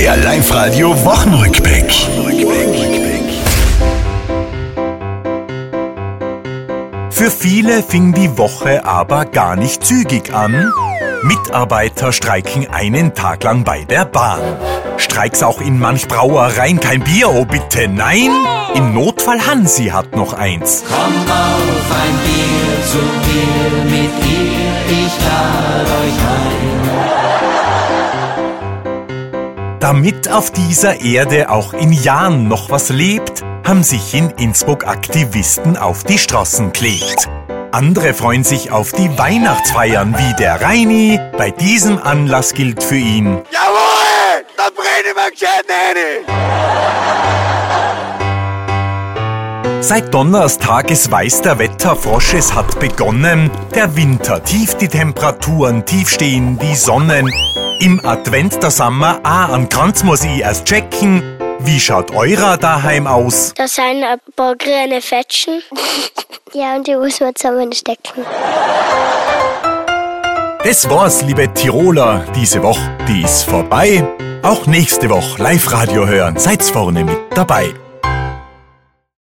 Der Live-Radio Wochenrückblick. Für viele fing die Woche aber gar nicht zügig an. Mitarbeiter streiken einen Tag lang bei der Bahn. Streiks auch in manch Brauereien, kein Bier, oh bitte nein. Im Notfall Hansi hat noch eins. Komm auf ein Bier zu mir, mit ihr, Damit auf dieser Erde auch in Jahren noch was lebt, haben sich in Innsbruck Aktivisten auf die Straßen klebt. Andere freuen sich auf die Weihnachtsfeiern wie der Reini. Bei diesem Anlass gilt für ihn, Jawohl! Da brenne ich mir gescheit rein! Seit Donnerstag es weiß der Wetterfrosch, es hat begonnen. Der Winter, tief die Temperaturen, tief stehen die Sonnen. Im Advent der Sommer, ah, an Kranz muss ich erst checken. Wie schaut eurer daheim aus? Da sind ein paar grüne Fetschen. ja, und die muss man zusammenstecken. Das war's, liebe Tiroler, diese Woche, die ist vorbei. Auch nächste Woche Live-Radio hören, seid's vorne mit dabei.